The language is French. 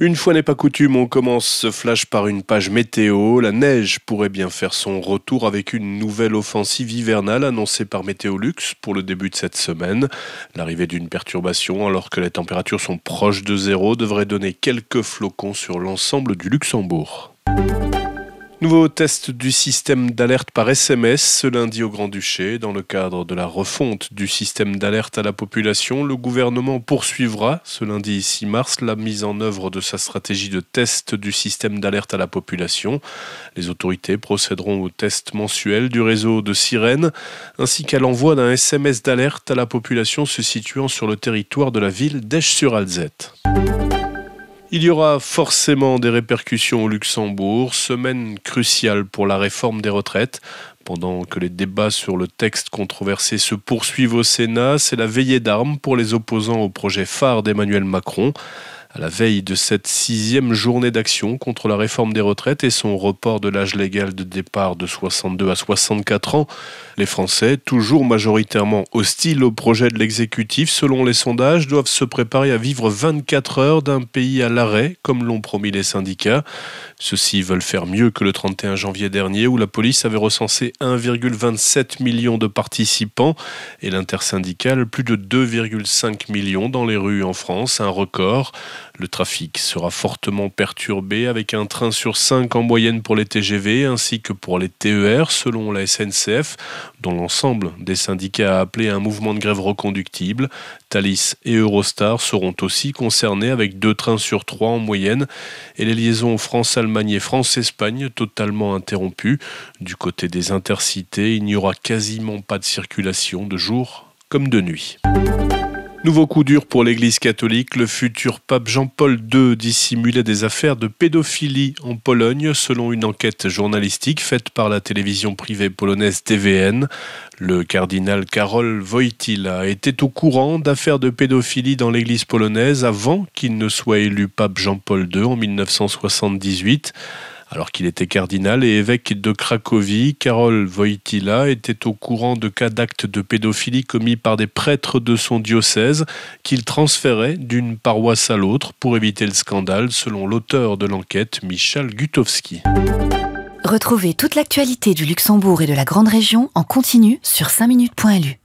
Une fois n'est pas coutume, on commence ce flash par une page météo. La neige pourrait bien faire son retour avec une nouvelle offensive hivernale annoncée par Météolux pour le début de cette semaine. L'arrivée d'une perturbation alors que les températures sont proches de zéro devrait donner quelques flocons sur l'ensemble du Luxembourg. Nouveau test du système d'alerte par SMS ce lundi au Grand-Duché. Dans le cadre de la refonte du système d'alerte à la population, le gouvernement poursuivra ce lundi 6 mars la mise en œuvre de sa stratégie de test du système d'alerte à la population. Les autorités procéderont au test mensuel du réseau de sirènes ainsi qu'à l'envoi d'un SMS d'alerte à la population se situant sur le territoire de la ville d'Esch-sur-Alzette. Il y aura forcément des répercussions au Luxembourg, semaine cruciale pour la réforme des retraites. Pendant que les débats sur le texte controversé se poursuivent au Sénat, c'est la veillée d'armes pour les opposants au projet phare d'Emmanuel Macron à la veille de cette sixième journée d'action contre la réforme des retraites et son report de l'âge légal de départ de 62 à 64 ans, les Français, toujours majoritairement hostiles au projet de l'exécutif, selon les sondages, doivent se préparer à vivre 24 heures d'un pays à l'arrêt, comme l'ont promis les syndicats. Ceux-ci veulent faire mieux que le 31 janvier dernier, où la police avait recensé 1,27 million de participants et l'intersyndicale plus de 2,5 millions dans les rues en France, un record. Le trafic sera fortement perturbé avec un train sur 5 en moyenne pour les TGV ainsi que pour les TER selon la SNCF, dont l'ensemble des syndicats a appelé un mouvement de grève reconductible. Thalys et Eurostar seront aussi concernés avec deux trains sur trois en moyenne et les liaisons France-Allemagne et France-Espagne totalement interrompues. Du côté des intercités, il n'y aura quasiment pas de circulation de jour comme de nuit. Nouveau coup dur pour l'Église catholique, le futur pape Jean-Paul II dissimulait des affaires de pédophilie en Pologne selon une enquête journalistique faite par la télévision privée polonaise TVN. Le cardinal Karol Wojtyla était au courant d'affaires de pédophilie dans l'Église polonaise avant qu'il ne soit élu pape Jean-Paul II en 1978. Alors qu'il était cardinal et évêque de Cracovie, Karol Wojtyla était au courant de cas d'actes de pédophilie commis par des prêtres de son diocèse qu'il transférait d'une paroisse à l'autre pour éviter le scandale, selon l'auteur de l'enquête, Michal Gutowski. Retrouvez toute l'actualité du Luxembourg et de la Grande Région en continu sur 5minutes.lu.